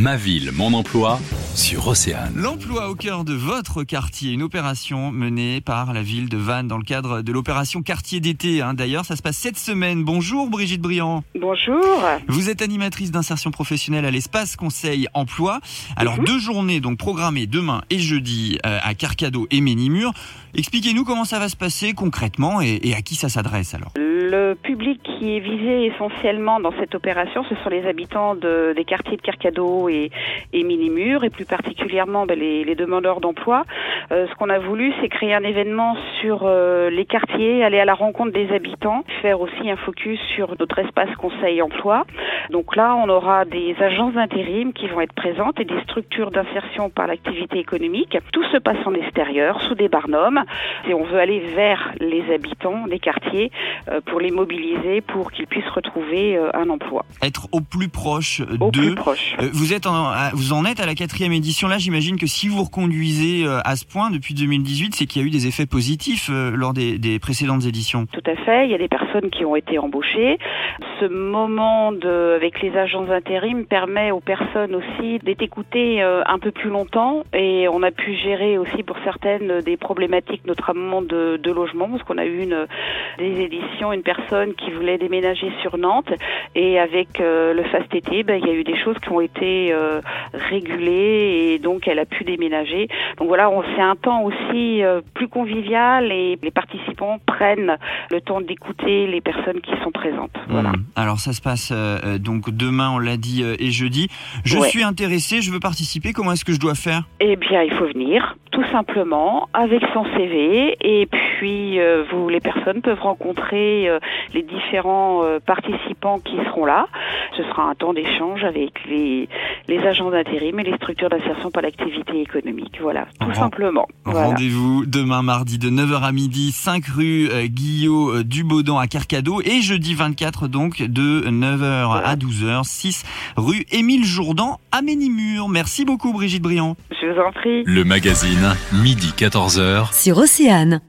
Ma ville, mon emploi sur Océane. L'emploi au cœur de votre quartier, une opération menée par la ville de Vannes dans le cadre de l'opération quartier d'été. hein. D'ailleurs, ça se passe cette semaine. Bonjour Brigitte Briand. Bonjour. Vous êtes animatrice d'insertion professionnelle à l'espace Conseil Emploi. Alors deux journées donc programmées demain et jeudi euh, à Carcado et Ménimur. Expliquez-nous comment ça va se passer concrètement et, et à qui ça s'adresse alors. Le public qui est visé essentiellement dans cette opération, ce sont les habitants de- des quartiers de Carcado et, et Minimur, et plus particulièrement ben, les, les demandeurs d'emploi. Euh, ce qu'on a voulu, c'est créer un événement sur euh, les quartiers, aller à la rencontre des habitants, faire aussi un focus sur notre espace conseil emploi. Donc là, on aura des agences d'intérim qui vont être présentes et des structures d'insertion par l'activité économique. Tout se passe en extérieur, sous des barnums, et on veut aller vers les habitants des quartiers euh, pour les mobiliser, pour qu'ils puissent retrouver un emploi. Être au plus proche Au de. plus proche. Euh, Vous êtes en, à- vous en êtes à la quatrième édition là. J'imagine que si vous reconduisez euh, à ce point depuis 2018, c'est qu'il y a eu des effets positifs euh, lors des, des précédentes éditions. Tout à fait. Il y a des personnes qui ont été embauchées. Ce moment de, avec les agents d'intérim permet aux personnes aussi d'être écoutées euh, un peu plus longtemps et on a pu gérer aussi pour certaines des problématiques notamment de, de logement parce qu'on a eu une des éditions une personne qui voulait déménager sur Nantes et avec euh, le fast été ben, il y a eu des choses qui ont été euh, régulées et donc elle a pu déménager. Donc voilà, c'est un temps aussi plus convivial et les participants prennent le temps d'écouter les personnes qui sont présentes. Voilà. Hmm. Alors ça se passe euh, donc demain, on l'a dit, euh, et jeudi. Je Ouais. suis intéressé, je veux participer. Comment est-ce que je dois faire? Eh bien, il faut venir tout simplement avec son CV et puis euh, vous les personnes peuvent rencontrer les différents participants qui seront là. Ce sera un temps d'échange avec les les agents d'intérim et les structures d'insertion par l'activité économique. Voilà, tout Ren- simplement. Voilà. Rendez-vous demain mardi de 9h à midi, 5 rue euh, Guillot euh, Dubaudan à Carcado et jeudi 24 donc de 9h à 12h, 6 rue Émile Jourdan à Ménimur. Merci beaucoup Brigitte Briand. Je vous en prie. Le magazine, midi 14h. sur Océane.